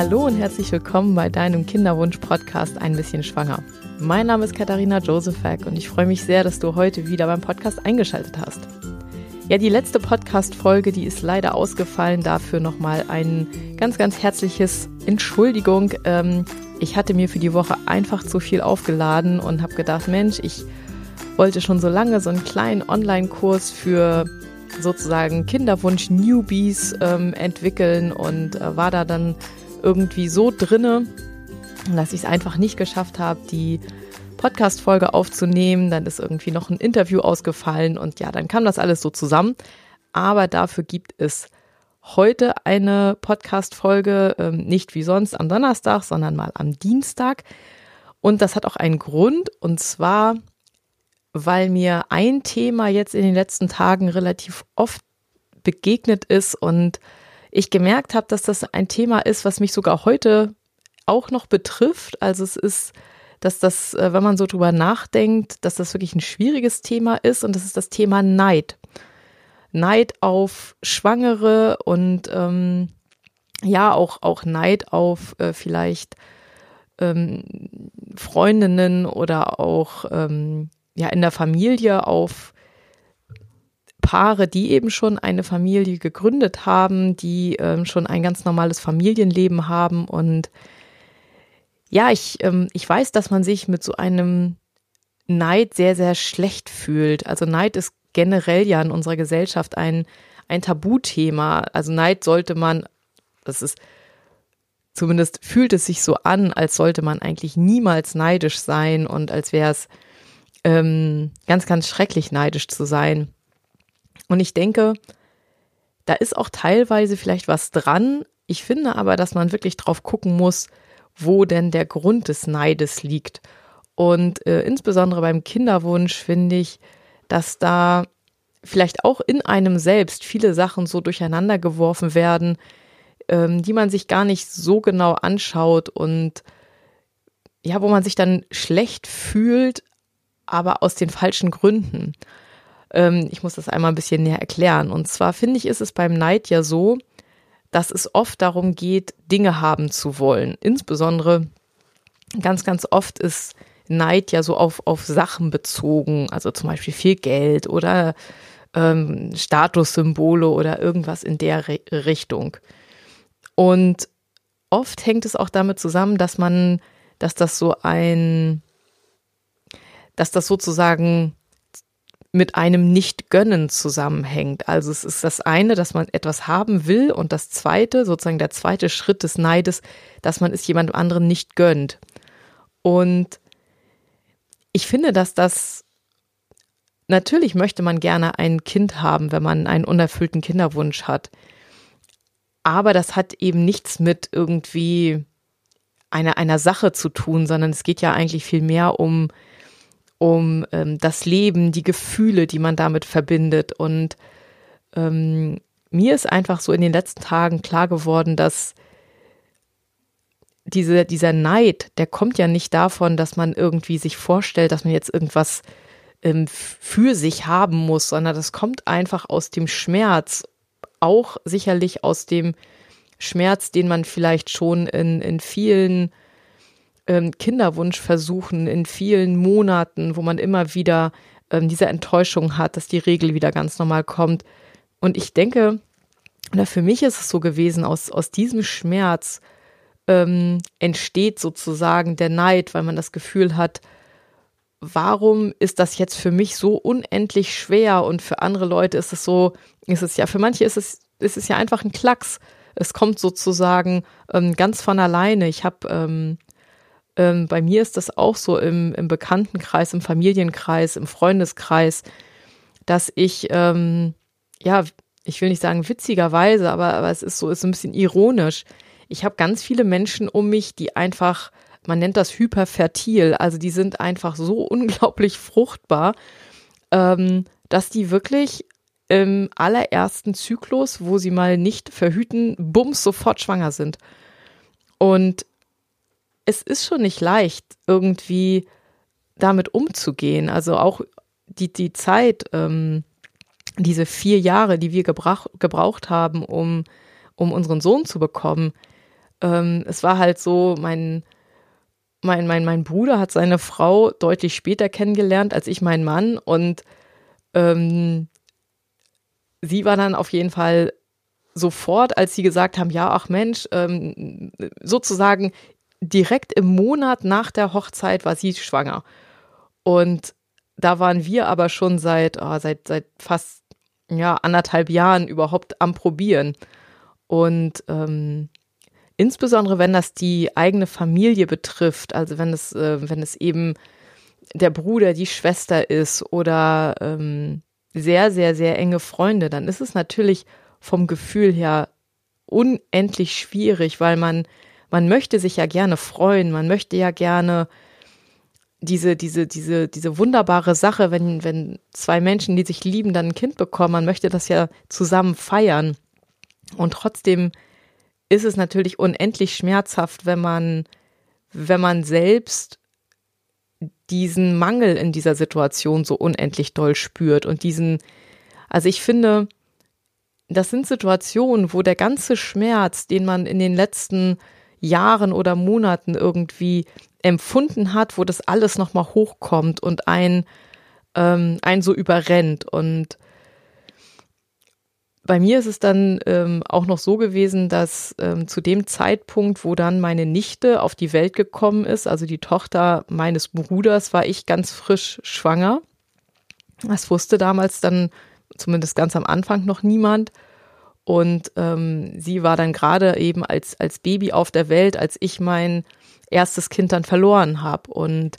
Hallo und herzlich willkommen bei deinem Kinderwunsch-Podcast Ein bisschen schwanger. Mein Name ist Katharina Josephak und ich freue mich sehr, dass du heute wieder beim Podcast eingeschaltet hast. Ja, die letzte Podcast-Folge, die ist leider ausgefallen. Dafür nochmal ein ganz, ganz herzliches Entschuldigung. Ähm, ich hatte mir für die Woche einfach zu viel aufgeladen und habe gedacht, Mensch, ich wollte schon so lange so einen kleinen Online-Kurs für sozusagen Kinderwunsch-Newbies ähm, entwickeln und äh, war da dann irgendwie so drinne, dass ich es einfach nicht geschafft habe, die Podcast-Folge aufzunehmen. Dann ist irgendwie noch ein Interview ausgefallen und ja, dann kam das alles so zusammen. Aber dafür gibt es heute eine Podcast-Folge, ähm, nicht wie sonst am Donnerstag, sondern mal am Dienstag. Und das hat auch einen Grund und zwar, weil mir ein Thema jetzt in den letzten Tagen relativ oft begegnet ist und ich gemerkt habe, dass das ein Thema ist, was mich sogar heute auch noch betrifft. Also es ist dass das, äh, wenn man so drüber nachdenkt, dass das wirklich ein schwieriges Thema ist und das ist das Thema Neid. Neid auf Schwangere und ähm, ja, auch, auch Neid auf äh, vielleicht ähm, Freundinnen oder auch ähm, ja in der Familie auf Paare, die eben schon eine Familie gegründet haben, die ähm, schon ein ganz normales Familienleben haben und ja, ich, ähm, ich weiß, dass man sich mit so einem Neid sehr, sehr schlecht fühlt. Also Neid ist generell ja in unserer Gesellschaft ein, ein Tabuthema. Also Neid sollte man, das ist, zumindest fühlt es sich so an, als sollte man eigentlich niemals neidisch sein und als wäre es ähm, ganz, ganz schrecklich neidisch zu sein. Und ich denke, da ist auch teilweise vielleicht was dran. Ich finde aber, dass man wirklich drauf gucken muss, wo denn der Grund des Neides liegt. Und äh, insbesondere beim Kinderwunsch finde ich, dass da vielleicht auch in einem selbst viele Sachen so durcheinander geworfen werden, ähm, die man sich gar nicht so genau anschaut und ja, wo man sich dann schlecht fühlt, aber aus den falschen Gründen. Ähm, ich muss das einmal ein bisschen näher erklären. Und zwar finde ich, ist es beim Neid ja so, dass es oft darum geht, Dinge haben zu wollen. Insbesondere ganz, ganz oft ist Neid ja so auf, auf Sachen bezogen, also zum Beispiel viel Geld oder ähm, Statussymbole oder irgendwas in der Re Richtung. Und oft hängt es auch damit zusammen, dass man, dass das so ein, dass das sozusagen mit einem Nicht-Gönnen zusammenhängt. Also es ist das eine, dass man etwas haben will und das zweite, sozusagen der zweite Schritt des Neides, dass man es jemandem anderen nicht gönnt. Und ich finde, dass das natürlich möchte man gerne ein Kind haben, wenn man einen unerfüllten Kinderwunsch hat. Aber das hat eben nichts mit irgendwie einer, einer Sache zu tun, sondern es geht ja eigentlich viel mehr um um ähm, das Leben, die Gefühle, die man damit verbindet. Und ähm, mir ist einfach so in den letzten Tagen klar geworden, dass diese, dieser Neid, der kommt ja nicht davon, dass man irgendwie sich vorstellt, dass man jetzt irgendwas ähm, für sich haben muss, sondern das kommt einfach aus dem Schmerz, auch sicherlich aus dem Schmerz, den man vielleicht schon in, in vielen ähm, Kinderwunschversuchen in vielen Monaten, wo man immer wieder ähm, diese Enttäuschung hat, dass die Regel wieder ganz normal kommt. Und ich denke, oder für mich ist es so gewesen, aus, aus diesem Schmerz ähm, entsteht sozusagen der Neid, weil man das Gefühl hat, warum ist das jetzt für mich so unendlich schwer und für andere Leute ist es so, ist es ja, für manche ist es, ist es ja einfach ein Klacks. Es kommt sozusagen ähm, ganz von alleine. Ich habe ähm, ähm, bei mir ist das auch so im, im Bekanntenkreis, im Familienkreis, im Freundeskreis, dass ich, ähm, ja, ich will nicht sagen witzigerweise, aber, aber es ist so, ist ein bisschen ironisch. Ich habe ganz viele Menschen um mich, die einfach, man nennt das hyperfertil, also die sind einfach so unglaublich fruchtbar, ähm, dass die wirklich im allerersten Zyklus, wo sie mal nicht verhüten, bums, sofort schwanger sind. Und es ist schon nicht leicht, irgendwie damit umzugehen. Also auch die, die Zeit, ähm, diese vier Jahre, die wir gebrauch, gebraucht haben, um, um unseren Sohn zu bekommen, ähm, es war halt so, mein, mein, mein, mein Bruder hat seine Frau deutlich später kennengelernt als ich meinen Mann und ähm, sie war dann auf jeden Fall sofort, als sie gesagt haben, ja, ach Mensch, ähm, sozusagen direkt im Monat nach der Hochzeit war sie schwanger. Und da waren wir aber schon seit, oh, seit, seit fast ja, anderthalb Jahren überhaupt am Probieren. Und ähm, insbesondere wenn das die eigene Familie betrifft, also wenn es, äh, wenn es eben der Bruder, die Schwester ist oder ähm, sehr, sehr, sehr enge Freunde, dann ist es natürlich vom Gefühl her unendlich schwierig, weil man, man möchte sich ja gerne freuen, man möchte ja gerne diese, diese, diese, diese wunderbare Sache, wenn, wenn zwei Menschen, die sich lieben, dann ein Kind bekommen, man möchte das ja zusammen feiern. Und trotzdem ist es natürlich unendlich schmerzhaft, wenn man, wenn man selbst diesen Mangel in dieser Situation so unendlich doll spürt und diesen, also ich finde, das sind Situationen, wo der ganze Schmerz, den man in den letzten Jahren oder Monaten irgendwie empfunden hat, wo das alles nochmal hochkommt und ein, ähm, ein so überrennt. Und bei mir ist es dann ähm, auch noch so gewesen, dass ähm, zu dem Zeitpunkt, wo dann meine Nichte auf die Welt gekommen ist, also die Tochter meines Bruders, war ich ganz frisch schwanger. Das wusste damals dann zumindest ganz am Anfang noch niemand. Und ähm, sie war dann gerade eben als, als Baby auf der Welt, als ich mein erstes Kind dann verloren habe. Und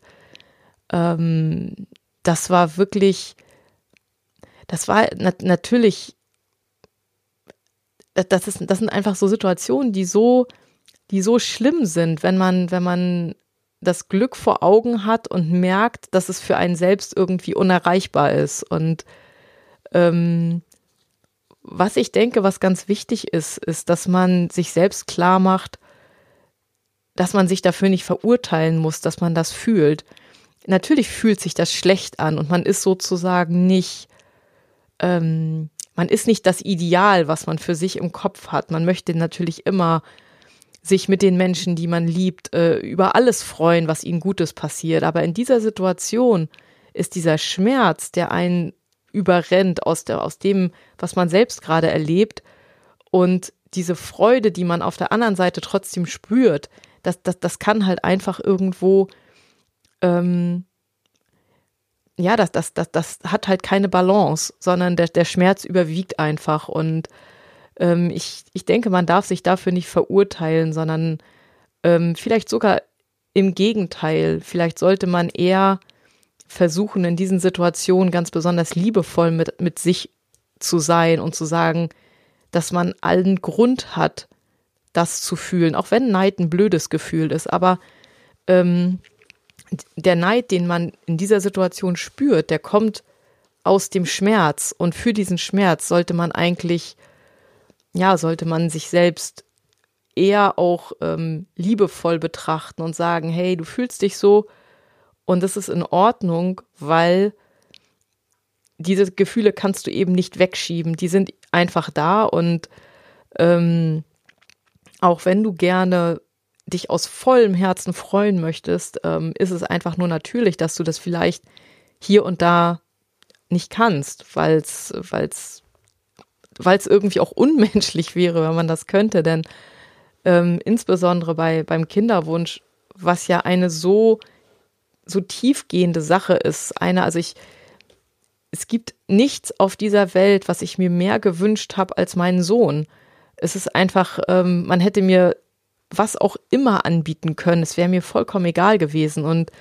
ähm, das war wirklich, das war nat natürlich, das, ist, das sind einfach so Situationen, die so, die so schlimm sind, wenn man, wenn man das Glück vor Augen hat und merkt, dass es für einen selbst irgendwie unerreichbar ist. Und ähm, was ich denke, was ganz wichtig ist, ist, dass man sich selbst klar macht, dass man sich dafür nicht verurteilen muss, dass man das fühlt. Natürlich fühlt sich das schlecht an und man ist sozusagen nicht, ähm, man ist nicht das Ideal, was man für sich im Kopf hat. Man möchte natürlich immer sich mit den Menschen, die man liebt, äh, über alles freuen, was ihnen Gutes passiert. Aber in dieser Situation ist dieser Schmerz, der einen überrennt aus, der, aus dem, was man selbst gerade erlebt. Und diese Freude, die man auf der anderen Seite trotzdem spürt, das, das, das kann halt einfach irgendwo, ähm, ja, das, das, das, das hat halt keine Balance, sondern der, der Schmerz überwiegt einfach. Und ähm, ich, ich denke, man darf sich dafür nicht verurteilen, sondern ähm, vielleicht sogar im Gegenteil. Vielleicht sollte man eher versuchen, in diesen Situationen ganz besonders liebevoll mit, mit sich zu sein und zu sagen, dass man allen Grund hat, das zu fühlen, auch wenn Neid ein blödes Gefühl ist. Aber ähm, der Neid, den man in dieser Situation spürt, der kommt aus dem Schmerz. Und für diesen Schmerz sollte man eigentlich, ja, sollte man sich selbst eher auch ähm, liebevoll betrachten und sagen, hey, du fühlst dich so, und das ist in Ordnung, weil diese Gefühle kannst du eben nicht wegschieben. Die sind einfach da und ähm, auch wenn du gerne dich aus vollem Herzen freuen möchtest, ähm, ist es einfach nur natürlich, dass du das vielleicht hier und da nicht kannst, weil es weil's, weil's irgendwie auch unmenschlich wäre, wenn man das könnte. Denn ähm, insbesondere bei, beim Kinderwunsch, was ja eine so so tiefgehende Sache ist. Eine, also ich, es gibt nichts auf dieser Welt, was ich mir mehr gewünscht habe als meinen Sohn. Es ist einfach, ähm, man hätte mir was auch immer anbieten können. Es wäre mir vollkommen egal gewesen. Und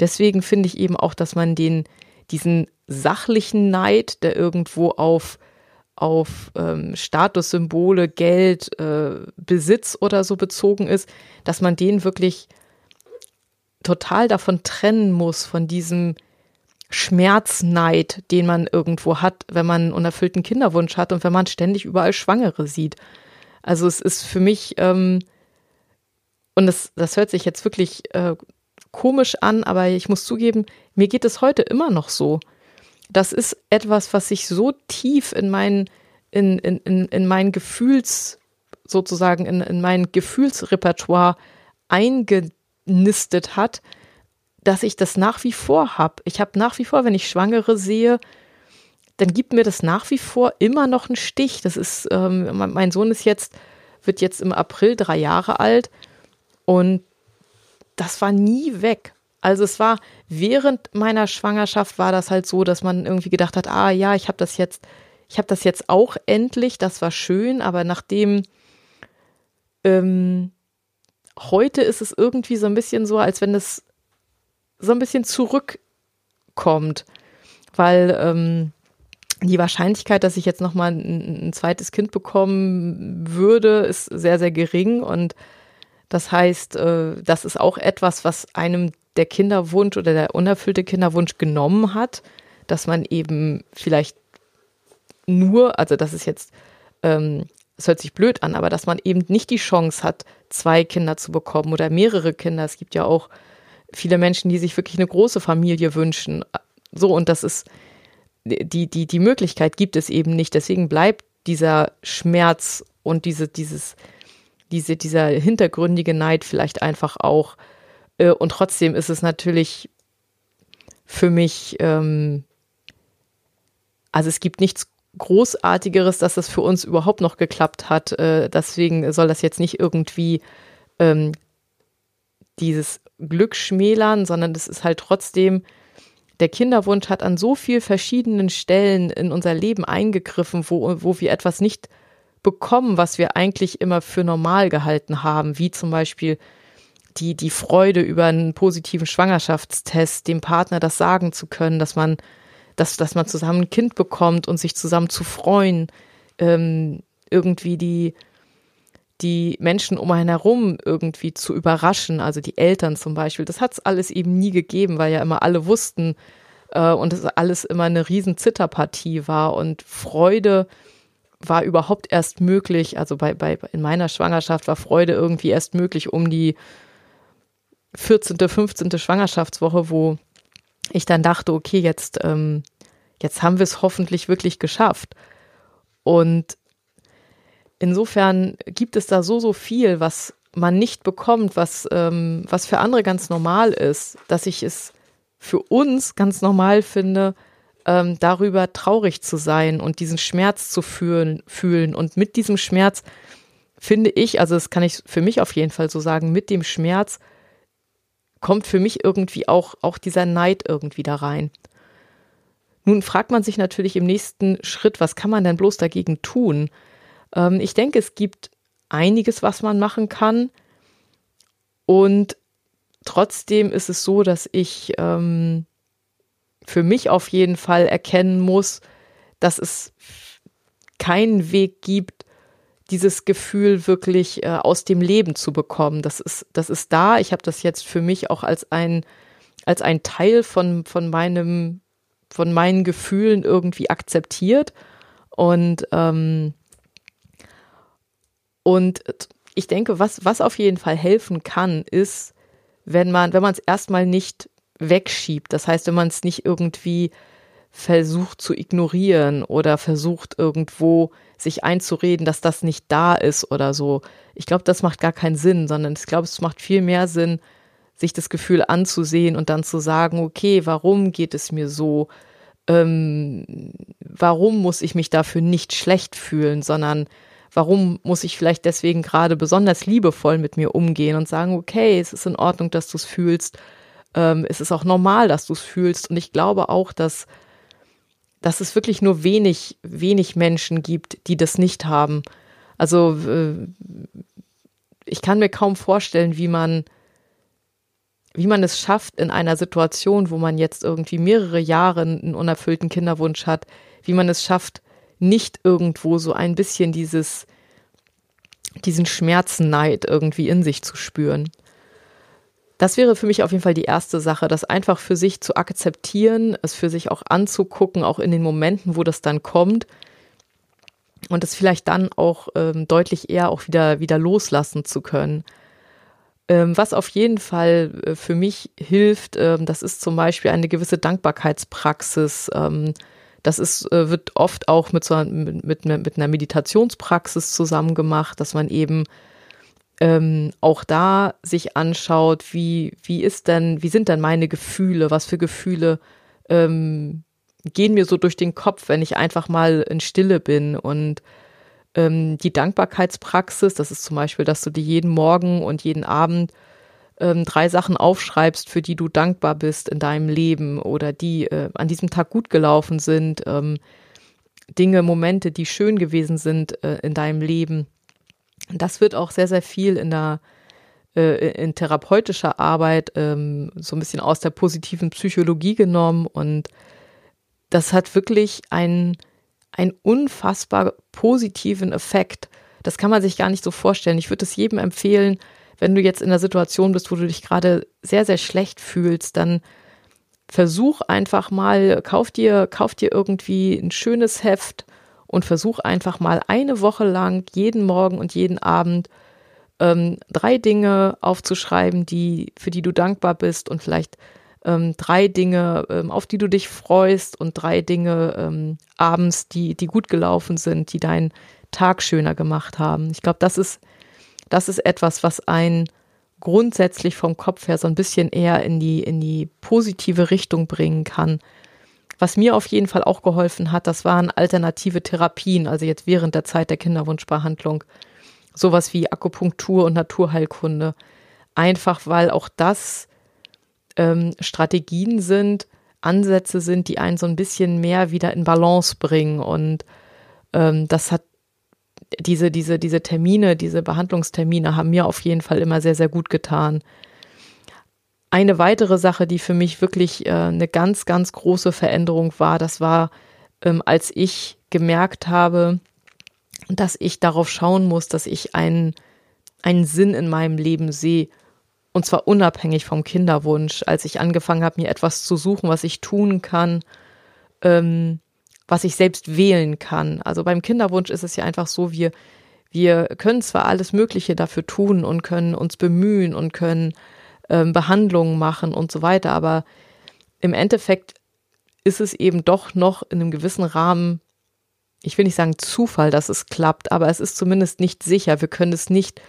deswegen finde ich eben auch, dass man den, diesen sachlichen Neid, der irgendwo auf, auf ähm, Statussymbole, Geld, äh, Besitz oder so bezogen ist, dass man den wirklich total davon trennen muss, von diesem Schmerzneid, den man irgendwo hat, wenn man einen unerfüllten Kinderwunsch hat und wenn man ständig überall Schwangere sieht. Also es ist für mich, ähm, und das, das hört sich jetzt wirklich äh, komisch an, aber ich muss zugeben, mir geht es heute immer noch so. Das ist etwas, was sich so tief in mein, in, in, in, in mein Gefühls, sozusagen in, in mein Gefühlsrepertoire eingenistet hat, dass ich das nach wie vor habe. Ich habe nach wie vor, wenn ich Schwangere sehe, dann gibt mir das nach wie vor immer noch einen Stich. Das ist, ähm, mein Sohn ist jetzt, wird jetzt im April drei Jahre alt und das war nie weg. Also es war während meiner Schwangerschaft war das halt so, dass man irgendwie gedacht hat, ah ja, ich habe das jetzt, ich habe das jetzt auch endlich, das war schön, aber nachdem ähm, heute ist es irgendwie so ein bisschen so, als wenn es so ein bisschen zurückkommt, weil ähm, die Wahrscheinlichkeit, dass ich jetzt nochmal ein, ein zweites Kind bekommen würde, ist sehr, sehr gering. Und das heißt, äh, das ist auch etwas, was einem der Kinderwunsch oder der unerfüllte Kinderwunsch genommen hat, dass man eben vielleicht nur, also das ist jetzt, ähm, es hört sich blöd an, aber dass man eben nicht die Chance hat, zwei Kinder zu bekommen oder mehrere Kinder. Es gibt ja auch viele Menschen, die sich wirklich eine große Familie wünschen. So, und das ist, die, die, die Möglichkeit gibt es eben nicht. Deswegen bleibt dieser Schmerz und diese, dieses, diese, dieser hintergründige Neid vielleicht einfach auch. Äh, und trotzdem ist es natürlich für mich, ähm, also es gibt nichts Großartigeres, dass das für uns überhaupt noch geklappt hat. Äh, deswegen soll das jetzt nicht irgendwie ähm, dieses Glück schmälern, sondern das ist halt trotzdem, der Kinderwunsch hat an so vielen verschiedenen Stellen in unser Leben eingegriffen, wo, wo wir etwas nicht bekommen, was wir eigentlich immer für normal gehalten haben, wie zum Beispiel die, die Freude über einen positiven Schwangerschaftstest, dem Partner das sagen zu können, dass man, dass, dass man zusammen ein Kind bekommt und sich zusammen zu freuen, ähm, irgendwie die, die Menschen um einen herum irgendwie zu überraschen, also die Eltern zum Beispiel. Das hat es alles eben nie gegeben, weil ja immer alle wussten äh, und es alles immer eine riesen Zitterpartie war und Freude war überhaupt erst möglich, also bei, bei in meiner Schwangerschaft war Freude irgendwie erst möglich um die 14., 15. Schwangerschaftswoche, wo ich dann dachte, okay, jetzt, ähm, jetzt haben wir es hoffentlich wirklich geschafft. Und insofern gibt es da so, so viel, was man nicht bekommt, was, ähm, was für andere ganz normal ist, dass ich es für uns ganz normal finde, ähm, darüber traurig zu sein und diesen Schmerz zu fühlen, fühlen. Und mit diesem Schmerz finde ich, also das kann ich für mich auf jeden Fall so sagen, mit dem Schmerz kommt für mich irgendwie auch, auch dieser Neid irgendwie da rein. Nun fragt man sich natürlich im nächsten Schritt, was kann man denn bloß dagegen tun? Ähm, ich denke, es gibt einiges, was man machen kann. Und trotzdem ist es so, dass ich ähm, für mich auf jeden Fall erkennen muss, dass es keinen Weg gibt, dieses Gefühl wirklich äh, aus dem Leben zu bekommen. Das ist, das ist da. Ich habe das jetzt für mich auch als ein, als ein Teil von, von meinem, von meinen Gefühlen irgendwie akzeptiert. Und ähm, und ich denke, was, was auf jeden Fall helfen kann, ist, wenn man, wenn man es erstmal nicht wegschiebt. Das heißt, wenn man es nicht irgendwie versucht zu ignorieren oder versucht irgendwo sich einzureden, dass das nicht da ist oder so. Ich glaube, das macht gar keinen Sinn, sondern ich glaube, es macht viel mehr Sinn, sich das Gefühl anzusehen und dann zu sagen, okay, warum geht es mir so? Ähm, warum muss ich mich dafür nicht schlecht fühlen, sondern warum muss ich vielleicht deswegen gerade besonders liebevoll mit mir umgehen und sagen, okay, es ist in Ordnung, dass du es fühlst. Ähm, es ist auch normal, dass du es fühlst. Und ich glaube auch, dass, dass es wirklich nur wenig, wenig Menschen gibt, die das nicht haben. Also äh, ich kann mir kaum vorstellen, wie man, wie man es schafft in einer Situation, wo man jetzt irgendwie mehrere Jahre einen unerfüllten Kinderwunsch hat, wie man es schafft, nicht irgendwo so ein bisschen dieses, diesen Schmerzenneid irgendwie in sich zu spüren. Das wäre für mich auf jeden Fall die erste Sache, das einfach für sich zu akzeptieren, es für sich auch anzugucken, auch in den Momenten, wo das dann kommt und es vielleicht dann auch ähm, deutlich eher auch wieder, wieder loslassen zu können. Ähm, was auf jeden Fall äh, für mich hilft, ähm, das ist zum Beispiel eine gewisse Dankbarkeitspraxis, ähm, Das ist, äh, wird oft auch mit, so, mit, mit, mit einer Meditationspraxis zusammen gemacht, dass man eben ähm, auch da sich anschaut, wie, wie ist denn, wie sind denn meine Gefühle, was für Gefühle ähm, gehen mir so durch den Kopf, wenn ich einfach mal in Stille bin und ähm, die Dankbarkeitspraxis, das ist zum Beispiel, dass du dir jeden Morgen und jeden Abend ähm, drei Sachen aufschreibst, für die du dankbar bist in deinem Leben oder die äh, an diesem Tag gut gelaufen sind, ähm, Dinge, Momente, die schön gewesen sind äh, in deinem Leben. Das wird auch sehr, sehr viel in der äh, in therapeutischer Arbeit ähm, so ein bisschen aus der positiven Psychologie genommen und das hat wirklich einen, einen unfassbar positiven Effekt. Das kann man sich gar nicht so vorstellen. Ich würde es jedem empfehlen, wenn du jetzt in der Situation bist, wo du dich gerade sehr, sehr schlecht fühlst, dann versuch einfach mal, kauf dir, kauf dir irgendwie ein schönes Heft und versuch einfach mal eine Woche lang jeden Morgen und jeden Abend ähm, drei Dinge aufzuschreiben, die, für die du dankbar bist und vielleicht ähm, drei Dinge, ähm, auf die du dich freust und drei Dinge ähm, abends, die, die gut gelaufen sind, die deinen Tag schöner gemacht haben. Ich glaube, das ist, das ist etwas, was einen grundsätzlich vom Kopf her so ein bisschen eher in die, in die positive Richtung bringen kann. Was mir auf jeden Fall auch geholfen hat, das waren alternative Therapien, also jetzt während der Zeit der Kinderwunschbehandlung. Sowas wie Akupunktur und Naturheilkunde. Einfach weil auch das ähm, Strategien sind, Ansätze sind, die einen so ein bisschen mehr wieder in Balance bringen. Und ähm, das hat diese, diese, diese Termine, diese Behandlungstermine haben mir auf jeden Fall immer sehr, sehr gut getan. Eine weitere Sache, die für mich wirklich äh, eine ganz, ganz große Veränderung war, das war, ähm, als ich gemerkt habe, dass ich darauf schauen muss, dass ich einen, einen Sinn in meinem Leben sehe und zwar unabhängig vom Kinderwunsch, als ich angefangen habe, mir etwas zu suchen, was ich tun kann, ähm, was ich selbst wählen kann. Also beim Kinderwunsch ist es ja einfach so, wir, wir können zwar alles Mögliche dafür tun und können uns bemühen und können ähm, Behandlungen machen und so weiter, aber im Endeffekt ist es eben doch noch in einem gewissen Rahmen, ich will nicht sagen Zufall, dass es klappt, aber es ist zumindest nicht sicher. Wir können es nicht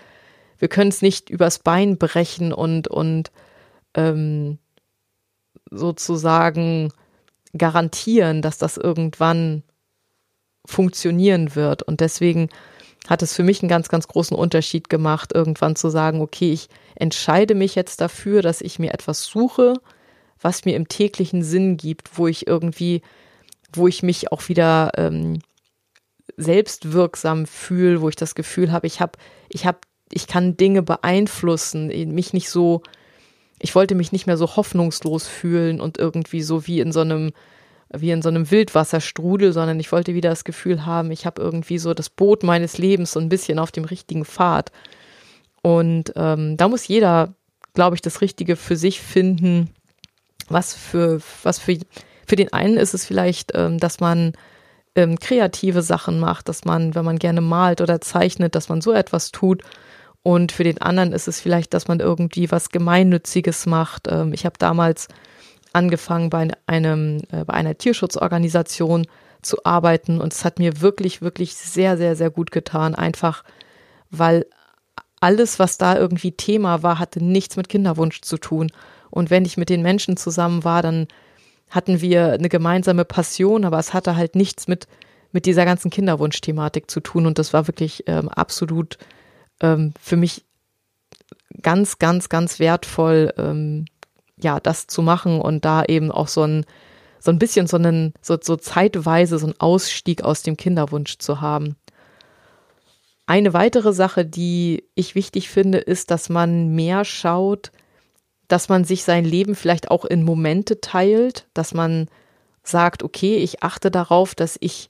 wir können es nicht übers Bein brechen und, und ähm, sozusagen garantieren, dass das irgendwann funktionieren wird. Und deswegen hat es für mich einen ganz, ganz großen Unterschied gemacht, irgendwann zu sagen, okay, ich entscheide mich jetzt dafür, dass ich mir etwas suche, was mir im täglichen Sinn gibt, wo ich irgendwie, wo ich mich auch wieder ähm, selbstwirksam fühle, wo ich das Gefühl habe, ich habe, ich habe ich kann Dinge beeinflussen, mich nicht so, ich wollte mich nicht mehr so hoffnungslos fühlen und irgendwie so wie in so einem, wie in so einem Wildwasserstrudel, sondern ich wollte wieder das Gefühl haben, ich habe irgendwie so das Boot meines Lebens so ein bisschen auf dem richtigen Pfad. Und ähm, da muss jeder, glaube ich, das Richtige für sich finden. Was für, was für, für den einen ist es vielleicht, ähm, dass man ähm, kreative Sachen macht, dass man, wenn man gerne malt oder zeichnet, dass man so etwas tut. Und für den anderen ist es vielleicht, dass man irgendwie was Gemeinnütziges macht. Ähm, ich habe damals angefangen bei einem, äh, bei einer Tierschutzorganisation zu arbeiten und es hat mir wirklich, wirklich sehr, sehr, sehr gut getan. Einfach, weil alles, was da irgendwie Thema war, hatte nichts mit Kinderwunsch zu tun. Und wenn ich mit den Menschen zusammen war, dann hatten wir eine gemeinsame Passion, aber es hatte halt nichts mit, mit dieser ganzen Kinderwunsch-Thematik zu tun. Und das war wirklich ähm, absolut ähm, für mich ganz, ganz, ganz wertvoll, ähm, ja, das zu machen und da eben auch so ein, so ein bisschen so einen, so, so zeitweise so einen Ausstieg aus dem Kinderwunsch zu haben. Eine weitere Sache, die ich wichtig finde, ist, dass man mehr schaut, dass man sich sein Leben vielleicht auch in Momente teilt, dass man sagt, okay, ich achte darauf, dass ich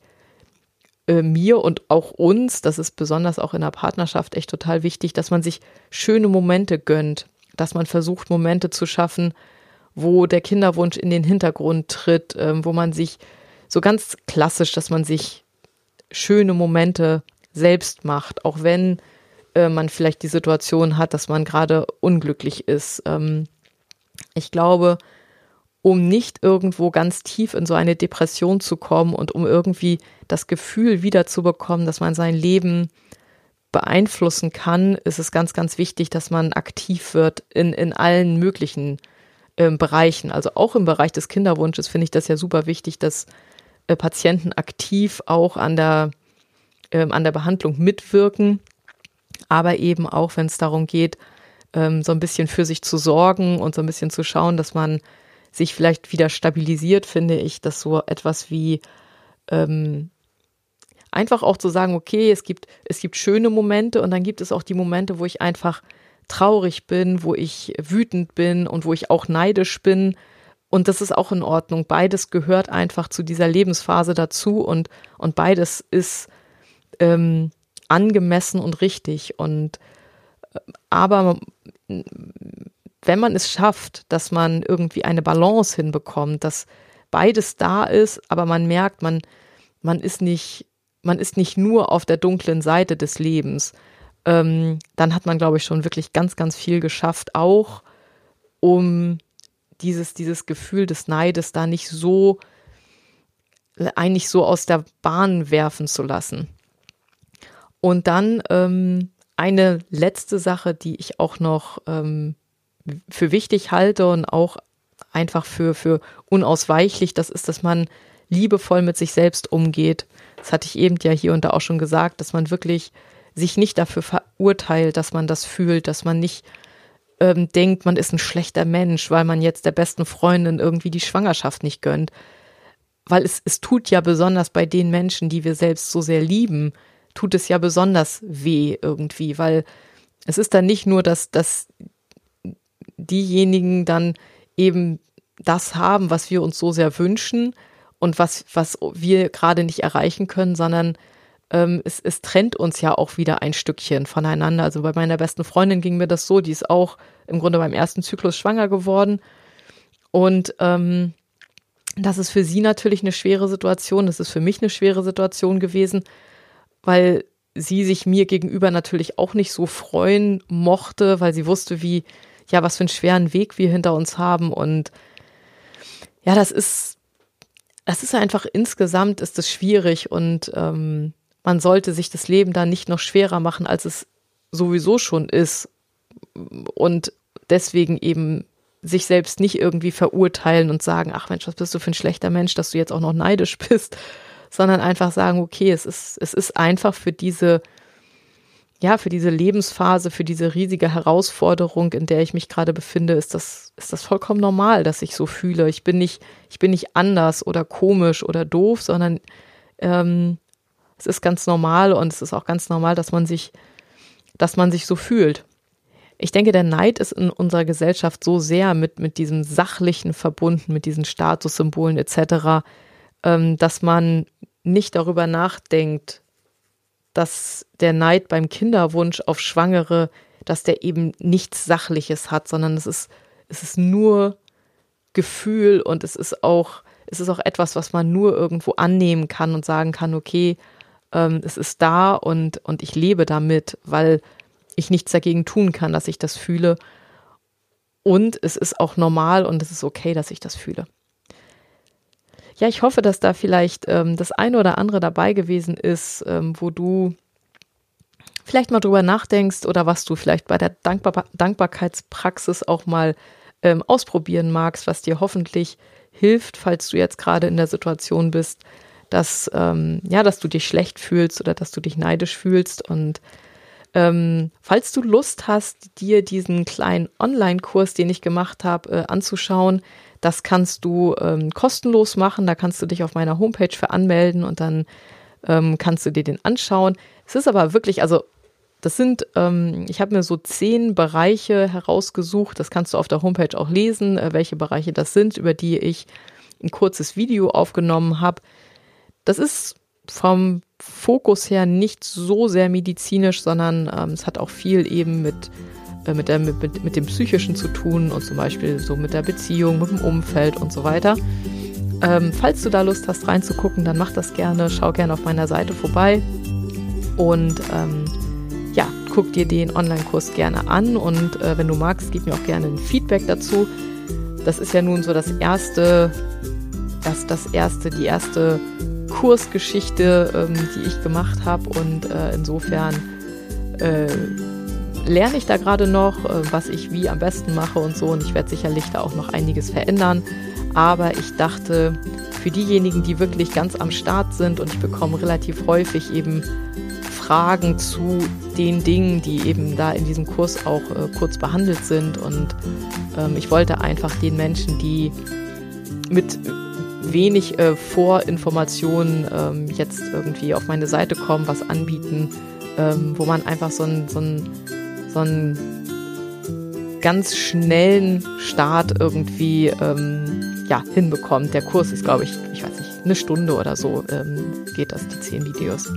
äh, mir und auch uns, das ist besonders auch in der Partnerschaft echt total wichtig, dass man sich schöne Momente gönnt, dass man versucht, Momente zu schaffen, wo der Kinderwunsch in den Hintergrund tritt, äh, wo man sich so ganz klassisch, dass man sich schöne Momente selbst macht, auch wenn äh, man vielleicht die Situation hat, dass man gerade unglücklich ist. Ähm, ich glaube, um nicht irgendwo ganz tief in so eine Depression zu kommen und um irgendwie das Gefühl wiederzubekommen, dass man sein Leben beeinflussen kann, ist es ganz, ganz wichtig, dass man aktiv wird in, in allen möglichen äh, Bereichen. Also auch im Bereich des Kinderwunsches finde ich das ja super wichtig, dass äh, Patienten aktiv auch an der, äh, an der Behandlung mitwirken, aber eben auch, wenn es darum geht, ähm, so ein bisschen für sich zu sorgen und so ein bisschen zu schauen, dass man sich vielleicht wieder stabilisiert, finde ich, dass so etwas wie ähm, einfach auch zu sagen, okay, es gibt, es gibt schöne Momente und dann gibt es auch die Momente, wo ich einfach traurig bin, wo ich wütend bin und wo ich auch neidisch bin. Und das ist auch in Ordnung. Beides gehört einfach zu dieser Lebensphase dazu und, und beides ist ähm, angemessen und richtig. Und äh, aber wenn man es schafft, dass man irgendwie eine Balance hinbekommt, dass beides da ist, aber man merkt, man, man ist nicht, man ist nicht nur auf der dunklen Seite des Lebens, ähm, dann hat man, glaube ich, schon wirklich ganz, ganz viel geschafft, auch um dieses, dieses Gefühl des Neides da nicht so, eigentlich so aus der Bahn werfen zu lassen. Und dann ähm, eine letzte Sache, die ich auch noch ähm, für wichtig halte und auch einfach für, für unausweichlich, das ist, dass man liebevoll mit sich selbst umgeht. Das hatte ich eben ja hier und da auch schon gesagt, dass man wirklich sich nicht dafür verurteilt, dass man das fühlt, dass man nicht ähm, denkt, man ist ein schlechter Mensch, weil man jetzt der besten Freundin irgendwie die Schwangerschaft nicht gönnt. Weil es, es tut ja besonders bei den Menschen, die wir selbst so sehr lieben, tut es ja besonders weh irgendwie, weil es ist dann nicht nur, dass, dass diejenigen dann eben das haben, was wir uns so sehr wünschen und was, was wir gerade nicht erreichen können, sondern ähm, es, es trennt uns ja auch wieder ein Stückchen voneinander. Also bei meiner besten Freundin ging mir das so, die ist auch im Grunde beim ersten Zyklus schwanger geworden. Und ähm, das ist für sie natürlich eine schwere Situation. Das ist für mich eine schwere Situation gewesen, weil sie sich mir gegenüber natürlich auch nicht so freuen mochte, weil sie wusste, wie, ja, was für einen schweren Weg wir hinter uns haben. Und ja, das ist, das ist einfach insgesamt ist es schwierig und ähm, man sollte sich das Leben da nicht noch schwerer machen, als es sowieso schon ist. Und deswegen eben sich selbst nicht irgendwie verurteilen und sagen, ach Mensch, was bist du für ein schlechter Mensch, dass du jetzt auch noch neidisch bist, sondern einfach sagen, okay, es ist, es ist einfach für diese ja, für diese Lebensphase, für diese riesige Herausforderung, in der ich mich gerade befinde, ist das, ist das vollkommen normal, dass ich so fühle. Ich bin nicht, ich bin nicht anders oder komisch oder doof, sondern ähm, es ist ganz normal und es ist auch ganz normal, dass man sich, dass man sich so fühlt. Ich denke, der Neid ist in unserer Gesellschaft so sehr mit, mit diesem Sachlichen verbunden, mit diesen Statussymbolen etc., ähm, dass man nicht darüber nachdenkt, dass der Neid beim Kinderwunsch auf Schwangere, dass der eben nichts Sachliches hat, sondern es ist, es ist nur Gefühl und es ist auch, es ist auch etwas, was man nur irgendwo annehmen kann und sagen kann, okay, ähm, es ist da und, und ich lebe damit, weil ich nichts dagegen tun kann, dass ich das fühle. Und es ist auch normal und es ist okay, dass ich das fühle ja, ich hoffe, dass da vielleicht ähm, das eine oder andere dabei gewesen ist, ähm, wo du vielleicht mal drüber nachdenkst oder was du vielleicht bei der Dankbar Dankbarkeitspraxis auch mal ähm, ausprobieren magst, was dir hoffentlich hilft, falls du jetzt gerade in der Situation bist, dass ähm, ja, dass du dich schlecht fühlst oder dass du dich neidisch fühlst. Und ähm, falls du Lust hast, dir diesen kleinen Online-Kurs, den ich gemacht habe, äh, anzuschauen, das kannst du ähm, kostenlos machen. Da kannst du dich auf meiner Homepage für anmelden und dann ähm, kannst du dir den anschauen. Es ist aber wirklich, also das sind, ähm, ich habe mir so zehn Bereiche herausgesucht. Das kannst du auf der Homepage auch lesen, äh, welche Bereiche das sind, über die ich ein kurzes Video aufgenommen habe. Das ist vom Fokus her nicht so sehr medizinisch, sondern ähm, es hat auch viel eben mit mit, der, mit, mit dem Psychischen zu tun und zum Beispiel so mit der Beziehung, mit dem Umfeld und so weiter. Ähm, falls du da Lust hast reinzugucken, dann mach das gerne, schau gerne auf meiner Seite vorbei und ähm, ja, guck dir den Online-Kurs gerne an und äh, wenn du magst, gib mir auch gerne ein Feedback dazu. das ist ja nun so das erste, das, das erste, die erste Kursgeschichte, ähm, die ich gemacht habe und äh, insofern äh, lerne ich da gerade noch, äh, was ich wie am besten mache und so und ich werde sicherlich da auch noch einiges verändern. Aber ich dachte, für diejenigen, die wirklich ganz am Start sind und ich bekomme relativ häufig eben Fragen zu den Dingen, die eben da in diesem Kurs auch äh, kurz behandelt sind. Und ähm, ich wollte einfach den Menschen, die mit wenig äh, Vorinformationen ähm, jetzt irgendwie auf meine Seite kommen, was anbieten, ähm, wo man einfach so einen so so einen ganz schnellen Start irgendwie ähm, ja, hinbekommt. Der Kurs ist, glaube ich, ich weiß nicht, eine Stunde oder so ähm, geht das, die zehn Videos.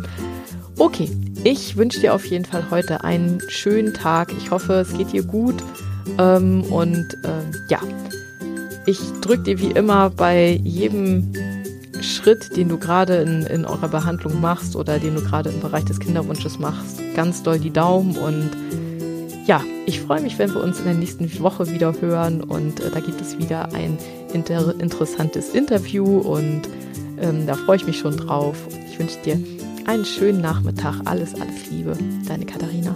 Okay, ich wünsche dir auf jeden Fall heute einen schönen Tag. Ich hoffe, es geht dir gut. Ähm, und äh, ja, ich drücke dir wie immer bei jedem Schritt, den du gerade in, in eurer Behandlung machst oder den du gerade im Bereich des Kinderwunsches machst, ganz doll die Daumen und ja, ich freue mich, wenn wir uns in der nächsten Woche wieder hören und äh, da gibt es wieder ein inter interessantes Interview und ähm, da freue ich mich schon drauf. Ich wünsche dir einen schönen Nachmittag. Alles, alles Liebe. Deine Katharina.